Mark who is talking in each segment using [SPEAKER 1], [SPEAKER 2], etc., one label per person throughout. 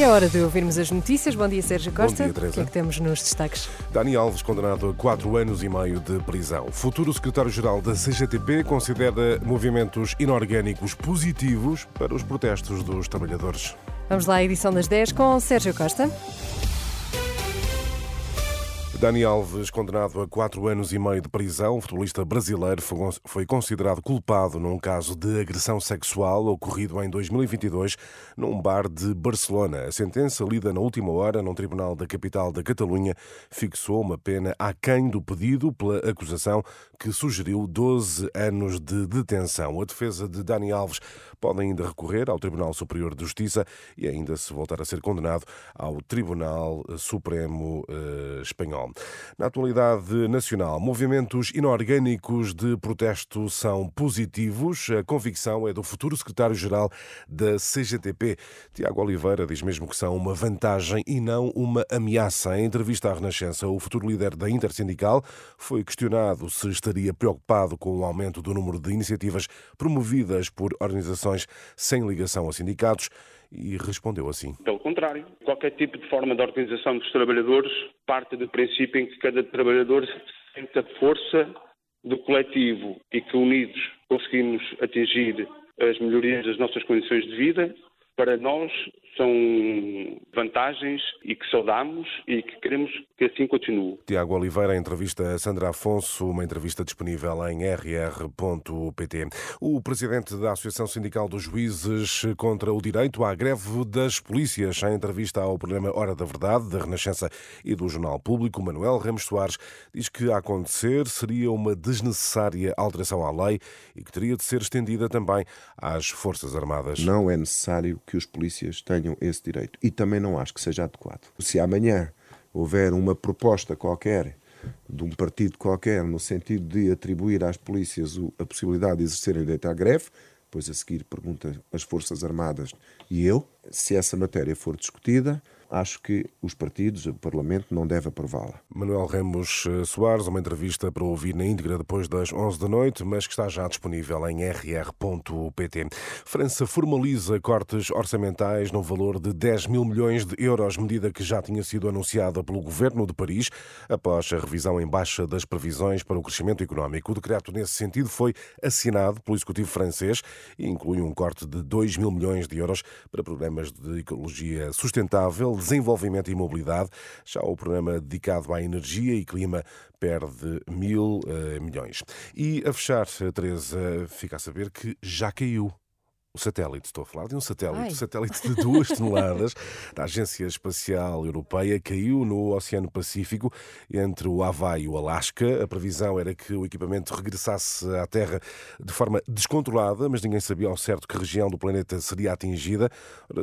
[SPEAKER 1] É hora de ouvirmos as notícias. Bom dia, Sérgio Costa.
[SPEAKER 2] dia, Teresa.
[SPEAKER 1] O que é que temos nos destaques?
[SPEAKER 2] Dani Alves, condenado a quatro anos e meio de prisão. O futuro secretário-geral da CGTP considera movimentos inorgânicos positivos para os protestos dos trabalhadores.
[SPEAKER 1] Vamos lá à edição das 10 com Sérgio Costa.
[SPEAKER 2] Dani Alves, condenado a quatro anos e meio de prisão, o futebolista brasileiro foi- considerado culpado num caso de agressão sexual ocorrido em 2022 num bar de Barcelona. A sentença, lida na última hora num tribunal da capital da Catalunha, fixou uma pena aquém do pedido pela acusação que sugeriu 12 anos de detenção. A defesa de Dani Alves pode ainda recorrer ao Tribunal Superior de Justiça e ainda se voltar a ser condenado ao Tribunal Supremo eh, Na atualidade nacional, movimentos inorgânicos de protesto são positivos. A convicção é do futuro secretário-geral da CGTP. Tiago Oliveira diz mesmo que são uma vantagem e não uma ameaça. Em entrevista à Renascença, o futuro líder da Intersindical foi questionado se estaria preocupado com o aumento do número de iniciativas promovidas por organizações sem ligação a sindicatos e respondeu assim.
[SPEAKER 3] Pelo contrário, qualquer tipo de forma de organização dos trabalhadores parte do princípio em que cada trabalhador sente a força do coletivo e que unidos conseguimos atingir as melhorias das nossas condições de vida. Para nós são vantagens e que saudamos e que queremos que assim continue.
[SPEAKER 2] Tiago Oliveira, entrevista a Sandra Afonso, uma entrevista disponível em rr.pt. O presidente da Associação Sindical dos Juízes contra o Direito à Greve das Polícias, em entrevista ao programa Hora da Verdade, da Renascença e do Jornal Público, Manuel Ramos Soares, diz que a acontecer seria uma desnecessária alteração à lei e que teria de ser estendida também às Forças Armadas.
[SPEAKER 4] Não é necessário que os polícias tenham esse direito. E também não acho que seja adequado. Se amanhã houver uma proposta qualquer de um partido qualquer no sentido de atribuir às polícias a possibilidade de exercerem direito à greve, depois a seguir pergunta as Forças Armadas e eu, se essa matéria for discutida, acho que os partidos, o Parlamento, não deve aprová-la.
[SPEAKER 2] Manuel Ramos eh, Soares, uma entrevista para ouvir na íntegra depois das 11 da noite, mas que está já disponível em rr.pt. França formaliza cortes orçamentais no valor de 10 mil milhões de euros, medida que já tinha sido anunciada pelo governo de Paris após a revisão em baixa das previsões para o crescimento económico. O decreto, nesse sentido, foi assinado pelo executivo francês e inclui um corte de 2 mil milhões de euros para programas de ecologia sustentável, desenvolvimento e mobilidade. Já o programa dedicado à energia e clima perde mil eh, milhões. E a fechar, Teresa, fica a saber que já caiu. O satélite, estou a falar de um satélite,
[SPEAKER 1] Ai.
[SPEAKER 2] um satélite de duas toneladas da Agência Espacial Europeia caiu no Oceano Pacífico entre o Havaí e o Alasca. A previsão era que o equipamento regressasse à Terra de forma descontrolada, mas ninguém sabia ao certo que região do planeta seria atingida.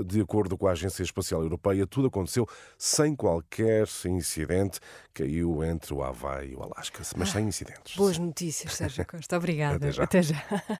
[SPEAKER 2] De acordo com a Agência Espacial Europeia, tudo aconteceu sem qualquer incidente. Caiu entre o Havaí e o Alasca, mas sem incidentes.
[SPEAKER 1] Boas notícias, Sérgio Costa. Obrigada.
[SPEAKER 2] Até já.
[SPEAKER 1] Até já.